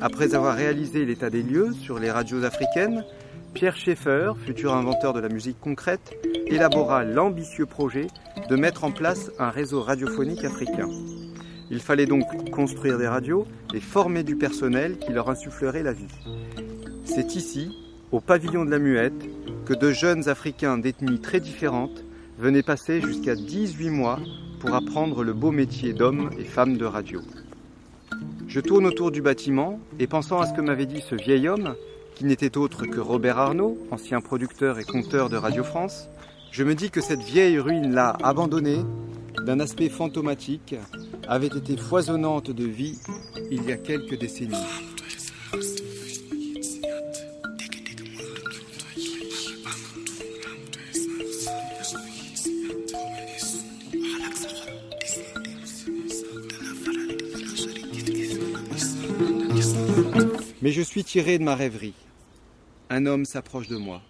Après avoir réalisé l'état des lieux sur les radios africaines, Pierre Schaeffer, futur inventeur de la musique concrète, élabora l'ambitieux projet de mettre en place un réseau radiophonique africain. Il fallait donc construire des radios et former du personnel qui leur insufflerait la vie. C'est ici, au pavillon de la Muette, que de jeunes Africains d'ethnies très différentes venaient passer jusqu'à 18 mois pour apprendre le beau métier d'homme et femme de radio. Je tourne autour du bâtiment et pensant à ce que m'avait dit ce vieil homme, qui n'était autre que Robert Arnaud, ancien producteur et conteur de Radio France, je me dis que cette vieille ruine-là, abandonnée, d'un aspect fantomatique, avait été foisonnante de vie il y a quelques décennies. Mais je suis tiré de ma rêverie. Un homme s'approche de moi.